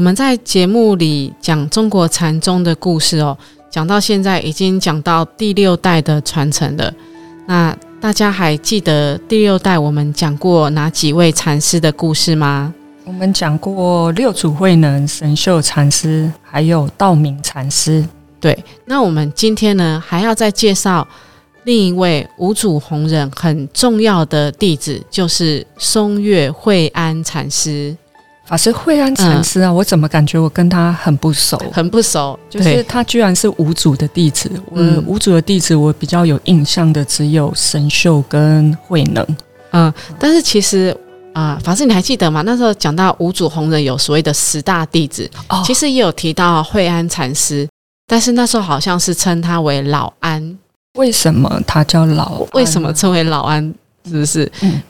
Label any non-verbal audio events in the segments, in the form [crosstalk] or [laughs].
我们在节目里讲中国禅宗的故事哦，讲到现在已经讲到第六代的传承了。那大家还记得第六代我们讲过哪几位禅师的故事吗？我们讲过六祖慧能、神秀禅师，还有道明禅师。对，那我们今天呢还要再介绍另一位五祖弘忍很重要的弟子，就是松月惠安禅师。法师惠安禅师啊，我怎么感觉我跟他很不熟？很不熟，就是他居然是五祖的弟子。我五祖的弟子，我比较有印象的只有神秀跟慧能。嗯，但是其实啊，法师你还记得吗？那时候讲到五祖弘忍有所谓的十大弟子，其实也有提到惠安禅师，但是那时候好像是称他为老安。为什么他叫老？为什么称为老安？是不是？嗯。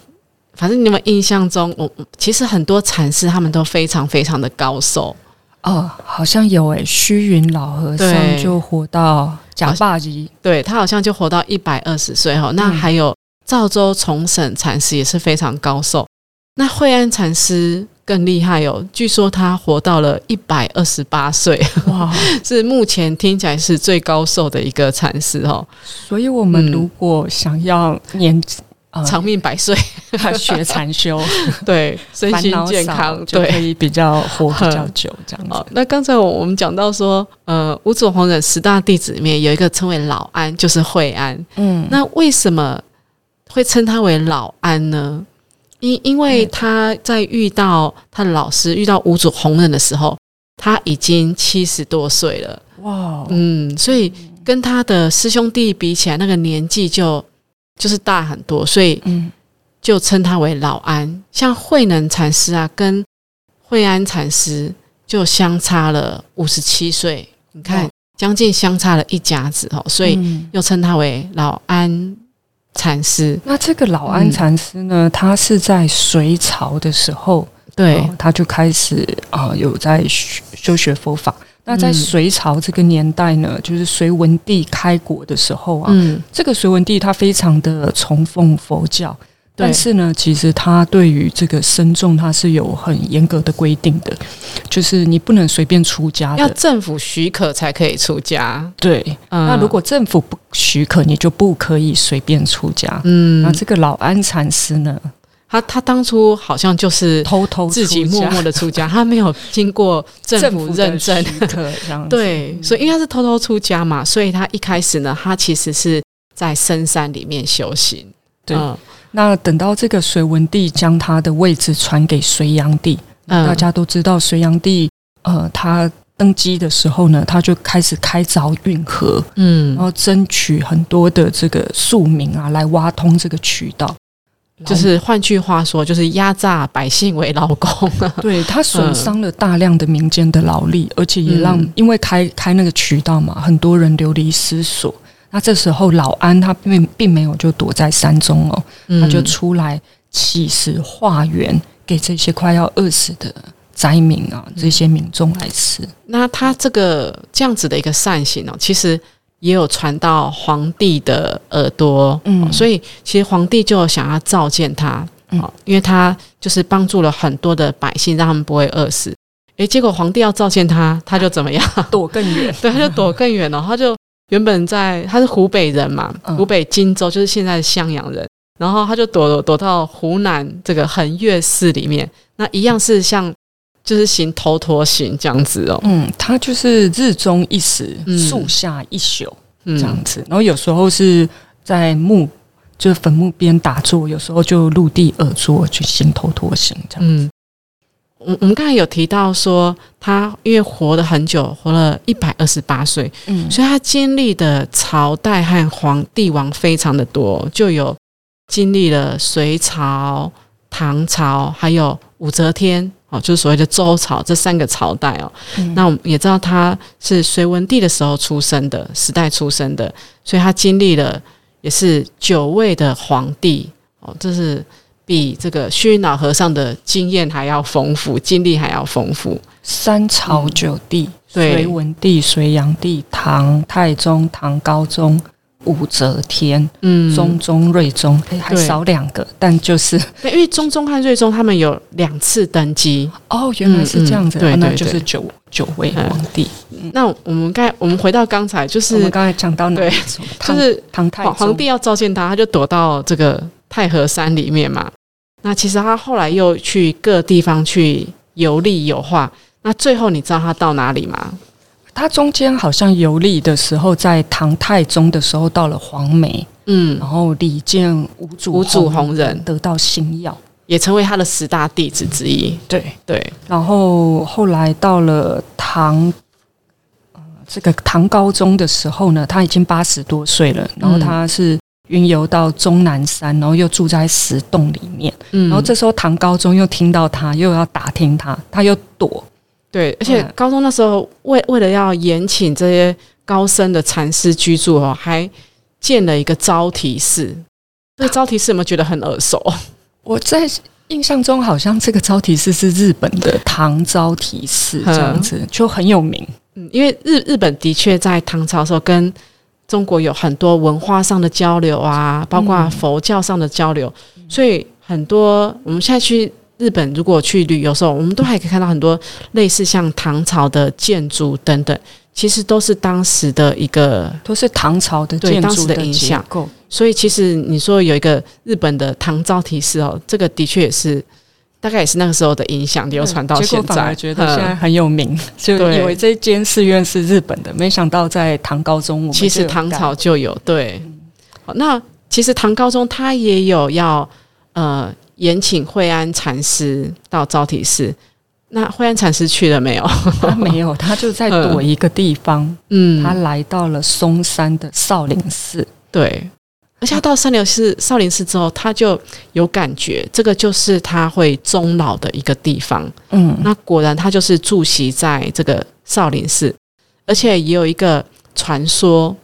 反正你们印象中，我其实很多禅师他们都非常非常的高寿哦，好像有诶，虚云老和尚就活到假霸级，对他好像就活到一百二十岁哈。那还有赵州重审禅师也是非常高寿，那惠安禅师更厉害哦，据说他活到了一百二十八岁，哇，[laughs] 是目前听起来是最高寿的一个禅师哦。所以我们如果想要年。长命百岁，学禅修，[laughs] 对身心健康，就可以比较活比较久这样子。[laughs] 那刚才我们讲到说，呃，五祖弘忍十大弟子里面有一个称为老安，就是惠安。嗯，那为什么会称他为老安呢？因因为他在遇到他的老师，遇到五祖弘忍的时候，他已经七十多岁了。哇，嗯，所以跟他的师兄弟比起来，那个年纪就。就是大很多，所以就称他为老安。像慧能禅师啊，跟惠安禅师就相差了五十七岁，你看将近相差了一甲子哦，所以又称他为老安禅师。那这个老安禅师呢，他是在隋朝的时候，对，他就开始啊有在修学佛法。那在隋朝这个年代呢，就是隋文帝开国的时候啊，这个隋文帝他非常的崇奉佛教，但是呢，其实他对于这个僧众他是有很严格的规定的，就是你不能随便出家，要政府许可才可以出家。对，那如果政府不许可，你就不可以随便出家。嗯，那这个老安禅师呢？他他当初好像就是偷偷自己默默的出家，他没有经过政府认证，[laughs] 对，所以应该是偷偷出家嘛，所以他一开始呢，他其实是在深山里面修行。对，那等到这个隋文帝将他的位置传给隋炀帝，大家都知道隋炀帝，呃，他登基的时候呢，他就开始开凿运河，嗯，然后争取很多的这个庶民啊，来挖通这个渠道。就是换句话说，就是压榨百姓为劳工。[laughs] 对他损伤了大量的民间的劳力，而且也让因为开开那个渠道嘛，很多人流离失所。那这时候老安他并并没有就躲在山中哦，他就出来起食化缘，给这些快要饿死的灾民啊，这些民众来吃。那他这个这样子的一个善行哦，其实。也有传到皇帝的耳朵，嗯，所以其实皇帝就想要召见他，嗯，因为他就是帮助了很多的百姓，让他们不会饿死。诶，结果皇帝要召见他，他就怎么样？[laughs] 躲更远，[laughs] 对，他就躲更远了。他就原本在他是湖北人嘛，湖北荆州就是现在的襄阳人，然后他就躲躲到湖南这个衡岳寺里面，那一样是像就是行头陀行这样子哦，嗯，他就是日中一时，树下一宿。这样子，然后有时候是在墓，就是坟墓边打坐；有时候就陆地而坐，去行头陀行这样。子。我我们刚才有提到说，他因为活了很久，活了一百二十八岁，嗯，所以他经历的朝代和皇帝王非常的多，就有经历了隋朝、唐朝，还有武则天哦，就是所谓的周朝这三个朝代哦。那我们也知道他是隋文帝的时候出生的时代出生的，所以他经历了也是九位的皇帝哦，这是比这个虚云老和尚的经验还要丰富，经历还要丰富。三朝九帝，对隋文帝、隋炀帝、唐太宗、唐高宗、武则天、嗯，中宗、睿宗，哎，还少两个，但就是因为中宗和睿宗他们有两次登基。哦，原来是这样子，嗯嗯对哦那就是九九位皇帝。那我们刚我们回到刚才，就是我们刚才讲到哪对就是唐太皇皇帝要召见他，他就躲到这个太和山里面嘛。那其实他后来又去各地方去游历游化。那最后你知道他到哪里吗？他中间好像游历的时候，在唐太宗的时候到了黄梅，嗯。然，后李建五祖五祖弘忍得到星耀。也成为他的十大弟子之一。对，对，然后后来到了唐，呃，这个唐高宗的时候呢，他已经八十多岁了，然后他是云游到终南山，然后又住在石洞里面，嗯。然后这时候唐高宗又听到他，又要打听他，他又躲，对，而且嗯高中那时候为为了要延请这些高僧的禅师居住哦，还建了一个招提寺。这个招提寺有没有觉得很耳熟？我在印象中好像这个招提寺是日本的唐招提寺这样子，就很有名。嗯，因为日日本的确在唐朝的时候跟中国有很多文化上的交流啊，包括佛教上的交流，所以很多我们现在去日本，如果去旅游的时候，我们都还可以看到很多类似像唐朝的建筑等等，其实都是当时的一个。都是唐朝的对当时建筑结的影响构，所以其实你说有一个日本的唐招提寺哦，这个的确也是大概也是那个时候的影响流传到现在。果反而觉得现在嗯很有名，就以为这间寺院是日本的，没想到在唐高宗其实唐朝就有对。好，那其实唐高宗他也有要呃延请惠安禅师到招提寺，那惠安禅师去了没有？他没有，他就在躲一个地方，[laughs] 嗯，他来到了嵩山的少林寺。对。而且他到少林寺少林寺之后，他就有感觉，这个就是他会终老的一个地方。嗯，那果然他就是住席在这个少林寺，而且也有一个传说，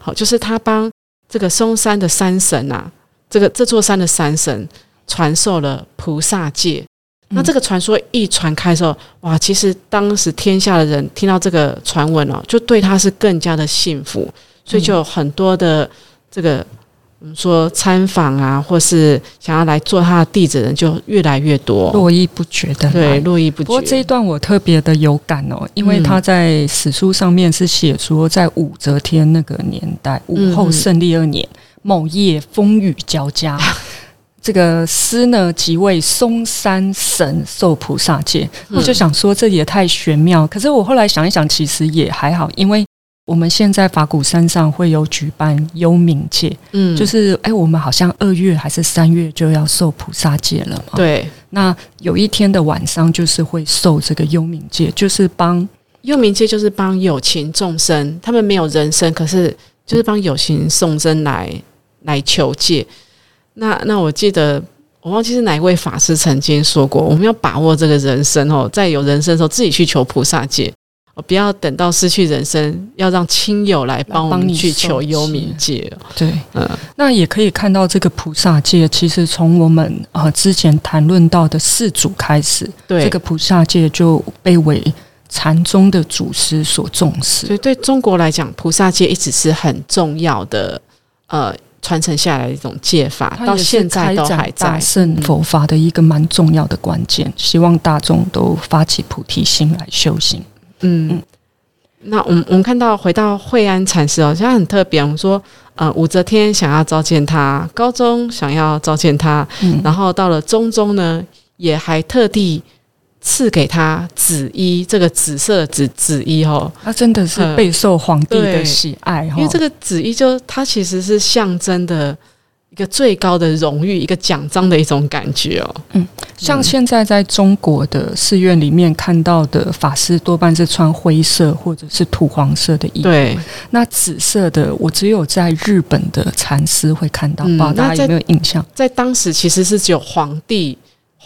好，就是他帮这个嵩山的山神啊，这个这座山的山神传授了菩萨戒。那这个传说一传开的时候，哇，其实当时天下的人听到这个传闻哦，就对他是更加的信服，所以就有很多的这个我们说参访啊，或是想要来做他的弟子的人就越来越多。络绎不绝的对，络绎不绝。不过这一段我特别的有感哦，因为他在史书上面是写说，在武则天那个年代，武后胜利二年某夜风雨交加，[laughs] 这个师呢即为嵩山神受菩萨戒。我就想说，这也太玄妙。可是我后来想一想，其实也还好，因为我们现在法鼓山上会有举办幽冥戒，嗯就是哎，我们好像二月还是三月就要受菩萨戒了嘛。对，那有一天的晚上，就是会受这个幽冥戒，就是帮幽冥界就是帮有情众生，他们没有人生，可是就是帮有情众生来来求戒。那那我记得我忘记是哪一位法师曾经说过，我们要把握这个人生哦，在有人生的时候自己去求菩萨戒。哦，不要等到失去人生，要让亲友来帮我们帮你去求幽冥戒。对，嗯，那也可以看到这个菩萨戒，其实从我们呃之前谈论到的四祖开始，对，这个菩萨戒就被为禅宗的祖师所重视。所以对中国来讲，菩萨戒一直是很重要的，呃，传承下来的一种戒法，到现在都还在。大乘佛法的一个蛮重要的关键，希望大众都发起菩提心来修行。嗯，那我们我们看到回到惠安禅师哦，现在很特别。我们说，呃，武则天想要召见他，高宗想要召见他，嗯然后到了中宗呢，也还特地赐给他紫衣，这个紫色的紫紫衣哦，他真的是备受皇帝的喜爱哈，因为这个紫衣就它其实是象征的一个最高的荣誉，一个奖章的一种感觉哦。嗯像现在在中国的寺院里面看到的法师，多半是穿灰色或者是土黄色的衣服。对，那紫色的，我只有在日本的禅师会看到，不嗯知道大家有没有印象？在当时其实是只有皇帝。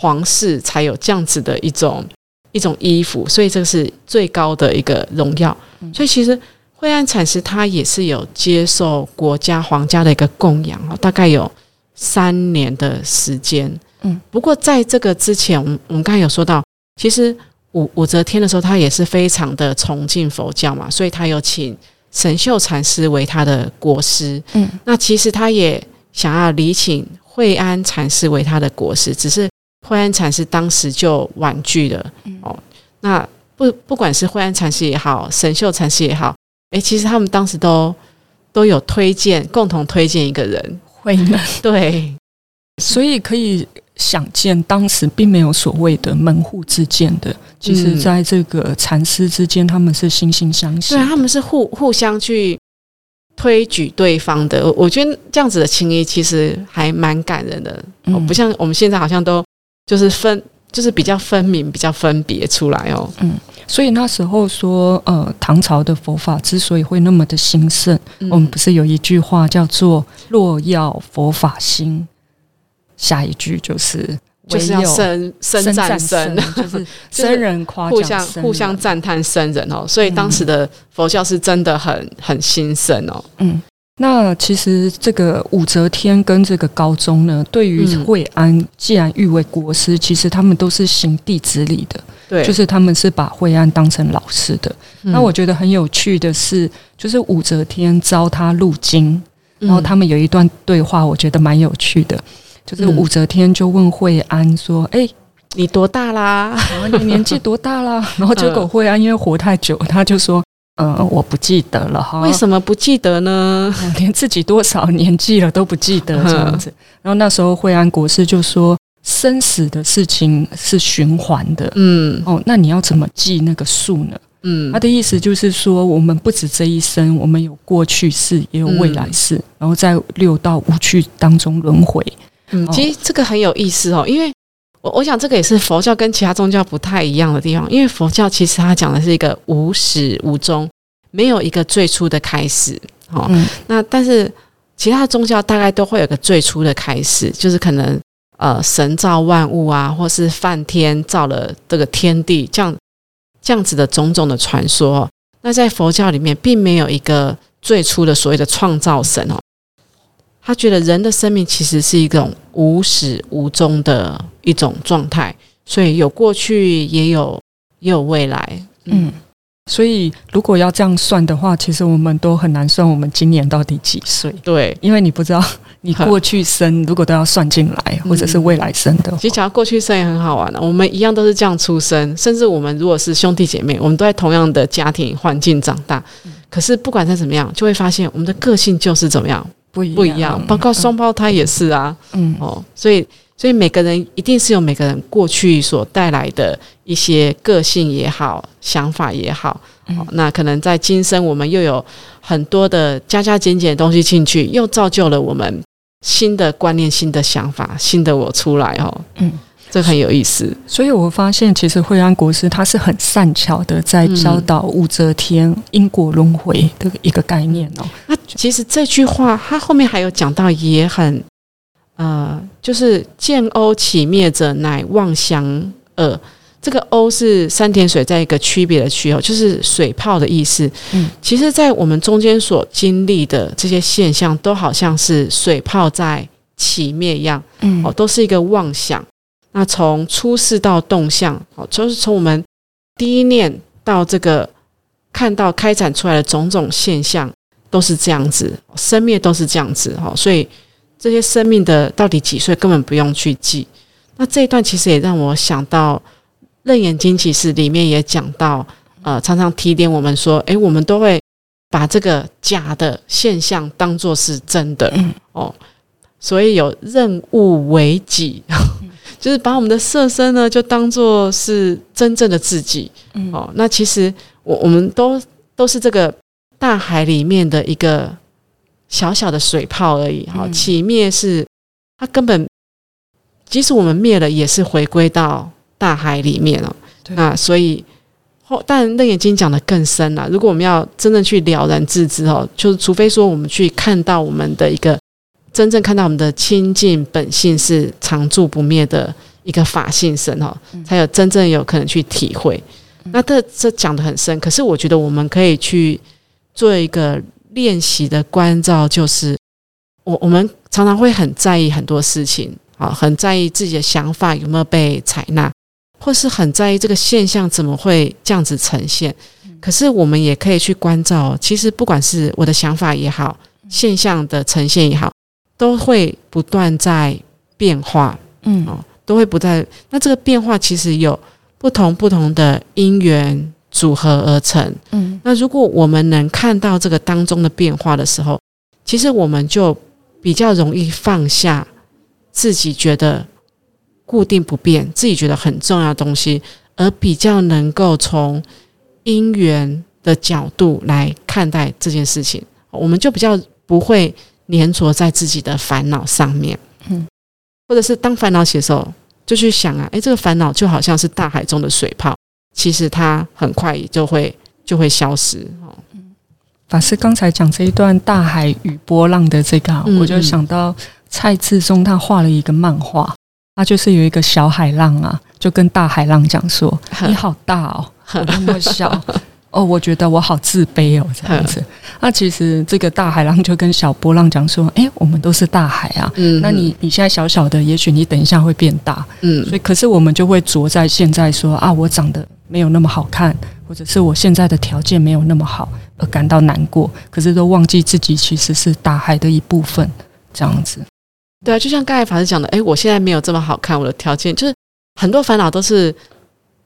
皇室才有这样子的一种一种衣服，所以这个是最高的一个荣耀。所以其实惠安禅师他也是有接受国家皇家的一个供养哦，大概有三年的时间。嗯，不过在这个之前，我们我们刚才有说到，其实武武则天的时候，他也是非常的崇敬佛教嘛，所以他有请神秀禅师为他的国师。嗯，那其实他也想要礼请惠安禅师为他的国师，只是惠安禅师当时就婉拒了。哦，那不不管是惠安禅师也好，神秀禅师也好，诶，其实他们当时都都有推荐，共同推荐一个人惠能。[laughs] 对，所以可以。想见当时并没有所谓的门户之见的，其实在这个禅师之间，他们是惺惺相惜，对，他们是互互相去推举对方的。我觉得这样子的情谊其实还蛮感人的，哦，不像我们现在好像都就是分，就是比较分明、比较分别出来哦。嗯，所以那时候说，呃，唐朝的佛法之所以会那么的兴盛，我们不是有一句话叫做“若要佛法兴”。下一句就是就是要生生赞生，就是 [laughs] 生人夸互相互相赞叹生人哦，所以当时的佛教是真的很很兴盛哦。嗯，那其实这个武则天跟这个高宗呢，对于惠安既然誉为国师，其实他们都是行弟子礼的，对，就是他们是把惠安当成老师的。那我觉得很有趣的是，就是武则天招他入京，然后他们有一段对话，我觉得蛮有趣的。就是武则天就问惠安说：“哎，你多大啦？然后你年纪多大啦？”然后结果惠安因为活太久，他就说：“嗯，我不记得了哈。”为什么不记得呢？[laughs] 连自己多少年纪了都不记得 [laughs] 这样子。然后那时候惠安国师就说：“生死的事情是循环的，嗯，哦，那你要怎么记那个数呢？”嗯，他的意思就是说，我们不止这一生，我们有过去世，也有未来世，然后在六道五趣当中轮回。嗯，其实这个很有意思哦，因为我我想这个也是佛教跟其他宗教不太一样的地方，因为佛教其实它讲的是一个无始无终，没有一个最初的开始，哦，那但是其他宗教大概都会有个最初的开始，就是可能呃神造万物啊，或是梵天造了这个天地，这样这样子的种种的传说，那在佛教里面并没有一个最初的所谓的创造神哦。他觉得人的生命其实是一种无始无终的一种状态，所以有过去，也有也有未来。嗯，所以如果要这样算的话，其实我们都很难算我们今年到底几岁。对，因为你不知道你过去生如果都要算进来，或者是未来生的。其实讲过去生也很好玩的，我们一样都是这样出生，甚至我们如果是兄弟姐妹，我们都在同样的家庭环境长大，可是不管再怎么样，就会发现我们的个性就是怎么样。不不一样，包括双胞胎也是啊，嗯。哦，所以所以每个人一定是有每个人过去所带来的一些个性也好，想法也好，嗯，那可能在今生我们又有很多的加加减减的东西进去，又造就了我们新的观念、新的想法、新的我出来哦，嗯。这很有意思，所以我发现，其实惠安国师他是很善巧的，在教导武则天因果轮回的一个概念哦。那其实这句话，他后面还有讲到，也很呃，就是见欧起灭者，乃妄想耳。这个欧是山田水在一个区别的区哦，就是水泡的意思。嗯，其实，在我们中间所经历的这些现象，都好像是水泡在起灭一样。嗯，哦，都是一个妄想。那从出世到动向，哦，就是从我们第一念到这个看到开展出来的种种现象，都是这样子，生灭都是这样子，哈，所以这些生命的到底几岁根本不用去记。那这一段其实也让我想到《楞严经》，其实里面也讲到，呃，常常提点我们说，诶，我们都会把这个假的现象当做是真的，哦，所以有任务为己。[laughs] 就是把我们的色身呢，就当做是真正的自己。哦，那其实我我们都都是这个大海里面的一个小小的水泡而已。哈，起灭是它根本，即使我们灭了，也是回归到大海里面了。那所以后，但楞严经讲的更深了。如果我们要真正去了然自知，哦，就是除非说我们去看到我们的一个。真正看到我们的清净本性是常住不灭的一个法性身哦，才有真正有可能去体会。那这这讲的很深，可是我觉得我们可以去做一个练习的关照，就是我我们常常会很在意很多事情啊，很在意自己的想法有没有被采纳，或是很在意这个现象怎么会这样子呈现。可是我们也可以去关照，其实不管是我的想法也好，现象的呈现也好，都会不断在变化，嗯哦，都会不在。那这个变化其实有。不同不同的因缘组合而成，嗯，那如果我们能看到这个当中的变化的时候，其实我们就比较容易放下自己觉得固定不变、自己觉得很重要的东西，而比较能够从因缘的角度来看待这件事情，我们就比较不会粘着在自己的烦恼上面，嗯，或者是当烦恼起的时候。就去想啊，诶，这个烦恼就好像是大海中的水泡，其实它很快也就会就会消失哦。法师刚才讲这一段大海与波浪的这个，我就想到蔡志忠他画了一个漫画，他就是有一个小海浪啊，就跟大海浪讲说：“ [laughs] 你好大哦，[laughs] 我那么小。”哦，我觉得我好自卑哦，[laughs] 这样子。那其实这个大海浪就跟小波浪讲说：“哎，我们都是大海啊。嗯，那你你现在小小的，也许你等一下会变大。嗯，所以可是我们就会着在现在说啊，我长得没有那么好看，或者是我现在的条件没有那么好而感到难过。可是都忘记自己其实是大海的一部分，这样子。对啊，就像刚才法师讲的，哎，我现在没有这么好看，我的条件就是很多烦恼都是。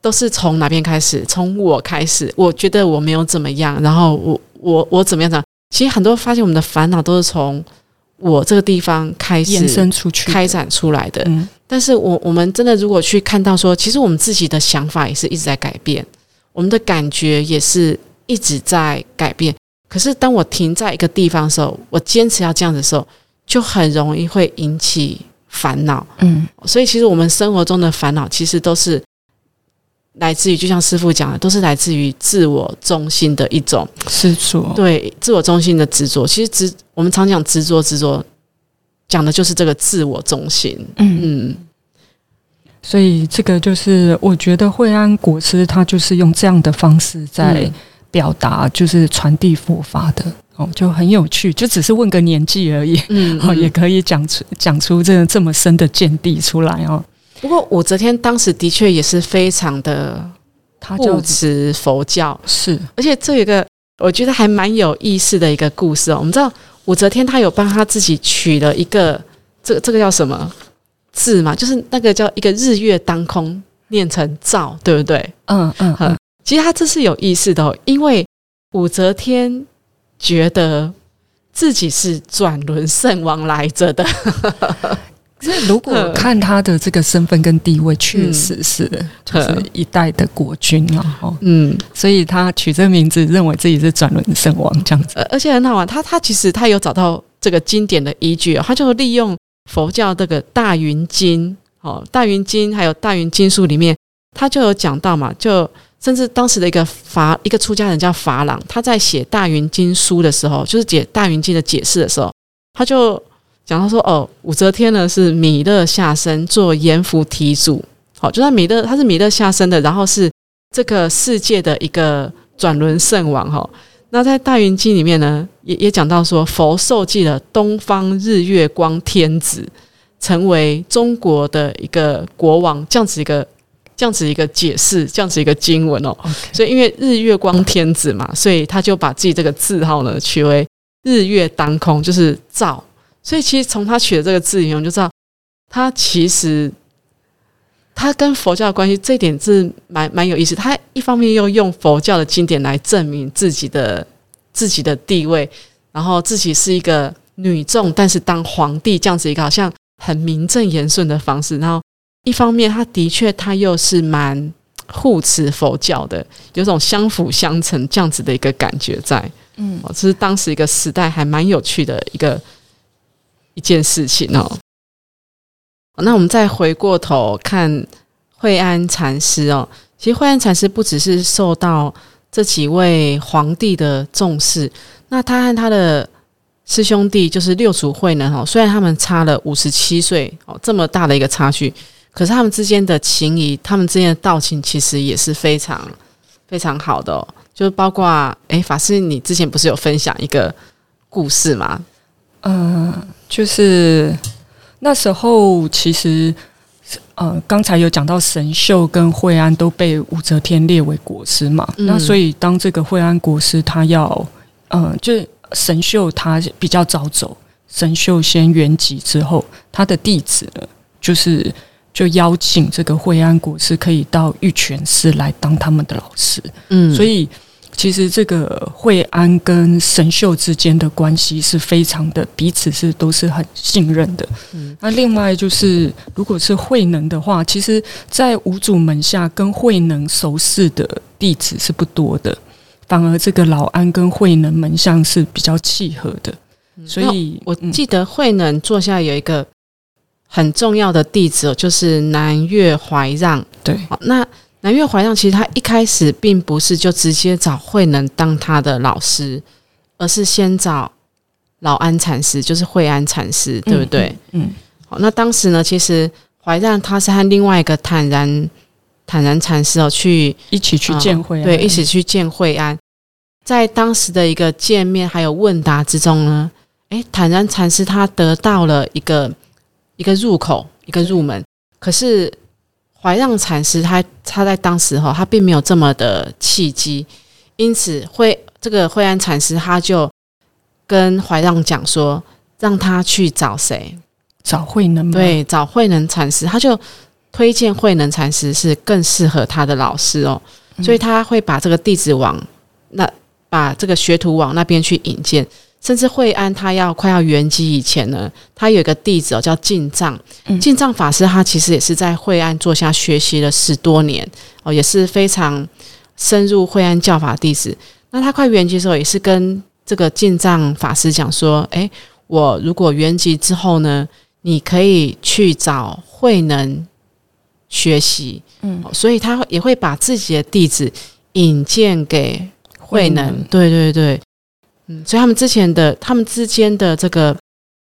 都是从哪边开始？从我开始，我觉得我没有怎么样，然后我我我怎么样？怎其实很多发现我们的烦恼都是从我这个地方开始延伸出去、开展出来的。但是我我们真的如果去看到说，其实我们自己的想法也是一直在改变，我们的感觉也是一直在改变。可是当我停在一个地方的时候，我坚持要这样子的时候，就很容易会引起烦恼。嗯，所以其实我们生活中的烦恼，其实都是。来自于，就像师傅讲的，都是来自于自我中心的一种执着。对，自我中心的执着，其实执我们常讲执着，执着讲的就是这个自我中心。嗯，所以这个就是我觉得惠安国师他就是用这样的方式在表达，就是传递佛法的哦，就很有趣，就只是问个年纪而已，嗯，哦，也可以讲出讲出这这么深的见地出来哦。不过武则天当时的确也是非常的护持佛教，是，而且这一个我觉得还蛮有意思的一个故事哦。我们知道武则天她有帮她自己取了一个这这个叫什么字嘛？就是那个叫一个日月当空，念成照，对不对？嗯嗯嗯。其实他这是有意思的，哦因为武则天觉得自己是转轮圣王来着的。是如果看他的这个身份跟地位，确实是就是一代的国君啊，嗯，所以他取这个名字，认为自己是转轮圣王这样子，而且很好玩，他他其实他有找到这个经典的依据，他就利用佛教这个大云经，哦，大云经还有大云经书里面，他就有讲到嘛，就甚至当时的一个法一个出家人叫法朗，他在写大云经书的时候，就是解大云经的解释的时候，他就。讲到说哦，武则天呢是弥勒下生做阎浮提主，好，就算弥勒他是弥勒下生的，然后是这个世界的一个转轮圣王哈。那在大云经里面呢，也也讲到说，佛受记了东方日月光天子，成为中国的一个国王，这样子一个这样子一个解释，这样子一个经文哦。所以因为日月光天子嘛，所以他就把自己这个字号呢取为日月当空，就是照。所以，其实从他取的这个字里面，我就知道，他其实他跟佛教的关系，这一点是蛮蛮有意思。他一方面又用佛教的经典来证明自己的自己的地位，然后自己是一个女众，但是当皇帝这样子一个好像很名正言顺的方式。然后一方面，他的确他又是蛮护持佛教的，有种相辅相成这样子的一个感觉在。嗯，这是当时一个时代还蛮有趣的一个。一件事情哦，那我们再回过头看惠安禅师哦，其实惠安禅师不只是受到这几位皇帝的重视，那他和他的师兄弟就是六祖慧能哦，虽然他们差了五十七岁哦，这么大的一个差距，可是他们之间的情谊，他们之间的道情，其实也是非常非常好的。哦。就包括，哎，法师，你之前不是有分享一个故事吗？嗯，就是那时候，其实，呃，刚才有讲到神秀跟惠安都被武则天列为国师嘛。那所以，当这个惠安国师他要，嗯，就是神秀他比较早走，神秀先圆寂之后，他的弟子呢，就是就邀请这个惠安国师可以到玉泉寺来当他们的老师。嗯，所以。其实这个惠安跟神秀之间的关系是非常的，彼此是都是很信任的。嗯，那另外就是，如果是慧能的话，其实，在五祖门下跟慧能熟识的弟子是不多的，反而这个老安跟慧能门相是比较契合的。所以我记得慧能座下有一个很重要的弟子，就是南岳怀让。对，那。南岳怀让其实他一开始并不是就直接找慧能当他的老师，而是先找老安禅师，就是惠安禅师，对不对？嗯。好，那当时呢，其实怀让他是和另外一个坦然坦然禅师哦，去一起去见惠，对，一起去见惠安。在当时的一个见面还有问答之中呢，诶，坦然禅师他得到了一个一个入口，一个入门，可是。怀让禅师，他他在当时哈，他并没有这么的契机，因此惠这个惠安禅师他就跟怀让讲说，让他去找谁？找慧能？对，找慧能禅师，他就推荐慧能禅师是更适合他的老师哦，所以他会把这个弟子往那，把这个学徒往那边去引荐。甚至惠安他要快要圆寂以前呢，他有一个弟子哦，叫进藏。进藏法师他其实也是在惠安坐下学习了十多年哦，也是非常深入惠安教法弟子。那他快圆寂的时候，也是跟这个进藏法师讲说：“诶，我如果圆寂之后呢，你可以去找慧能学习。”嗯，所以他也会把自己的弟子引荐给慧能。对对对。嗯，所以他们之前的他们之间的这个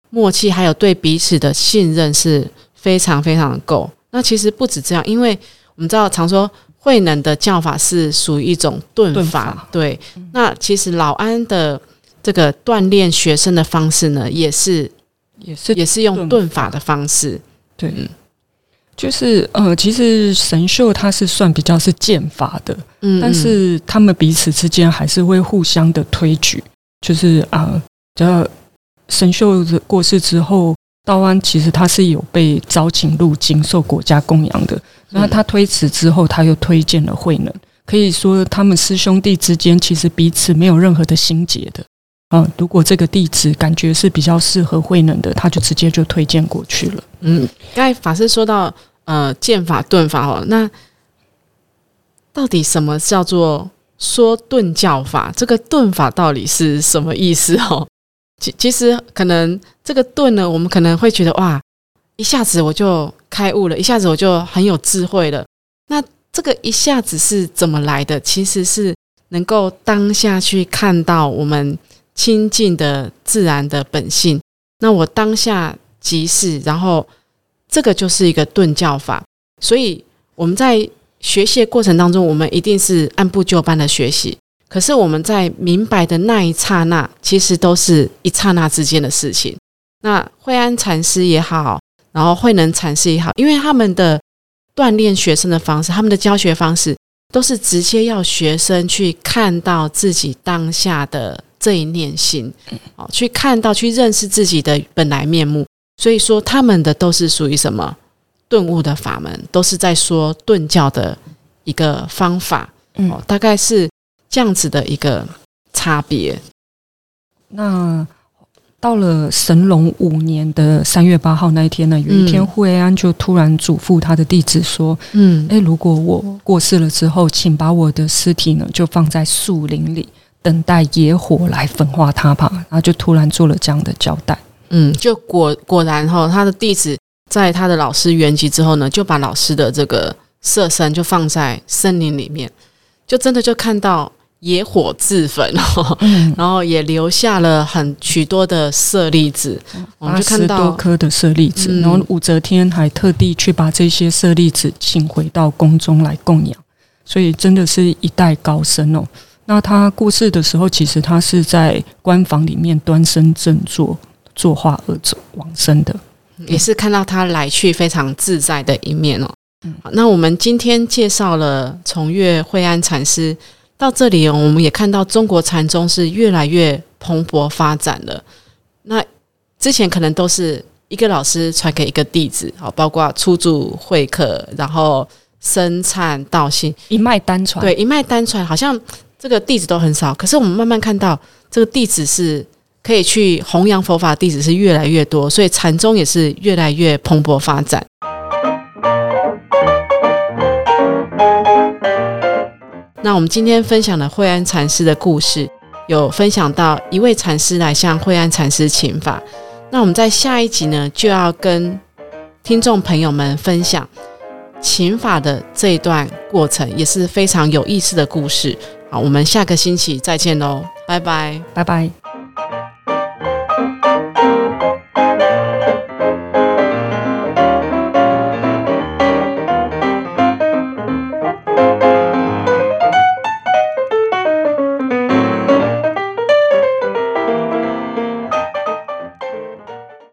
默契，还有对彼此的信任是非常非常的够。那其实不止这样，因为我们知道常说慧能的教法是属于一种顿法，对。那其实老安的这个锻炼学生的方式呢，也是也是也是用顿法的方式，对。嗯就是呃，其实神秀他是算比较是剑法的，嗯，但是他们彼此之间还是会互相的推举。就是啊，这神秀过世之后，道安其实他是有被招请入京，受国家供养的。那他推辞之后，他又推荐了慧能。可以说，他们师兄弟之间其实彼此没有任何的心结的。嗯，如果这个弟子感觉是比较适合慧能的，他就直接就推荐过去了。嗯，刚才法师说到呃剑法顿法哦，那到底什么叫做？说顿教法，这个顿法到底是什么意思哦？其其实可能这个顿呢，我们可能会觉得哇，一下子我就开悟了，一下子我就很有智慧了。那这个一下子是怎么来的？其实是能够当下去看到我们亲近的自然的本性。那我当下即是，然后这个就是一个顿教法。所以我们在。学习的过程当中，我们一定是按部就班的学习。可是我们在明白的那一刹那，其实都是一刹那之间的事情。那惠安禅师也好，然后慧能禅师也好，因为他们的锻炼学生的方式，他们的教学方式，都是直接要学生去看到自己当下的这一念心，哦，去看到、去认识自己的本来面目。所以说，他们的都是属于什么？顿悟的法门都是在说顿教的一个方法，哦，大概是这样子的一个差别。那到了神龙五年的三月八号那一天呢，有一天惠安就突然嘱咐他的弟子说：“嗯，哎，如果我过世了之后，请把我的尸体呢就放在树林里，等待野火来焚化它吧。”然后就突然做了这样的交代。嗯，就果果然哈，他的弟子。在他的老师圆寂之后呢，就把老师的这个色身就放在森林里面，就真的就看到野火自焚哦，[laughs] 然后也留下了很许多的舍利子，我们就看到多颗的舍利子，然后武则天还特地去把这些舍利子请回到宫中来供养，所以真的是一代高僧哦。那他过世的时候，其实他是在官房里面端身正坐，作化而走往生的，也是看到他来去非常自在的一面哦。好，那我们今天介绍了从越惠安禅师。到这里，哦我们也看到中国禅宗是越来越蓬勃发展了。那之前可能都是一个老师传给一个弟子，好，包括出住会客，然后生禅道信一脉单传，对，一脉单传，好像这个弟子都很少。可是我们慢慢看到，这个弟子是可以去弘扬佛法，弟子是越来越多，所以禅宗也是越来越蓬勃发展。那我们今天分享的惠安禅师的故事，有分享到一位禅师来向惠安禅师请法。那我们在下一集呢，就要跟听众朋友们分享请法的这一段过程，也是非常有意思的故事。好，我们下个星期再见喽，拜拜，拜拜。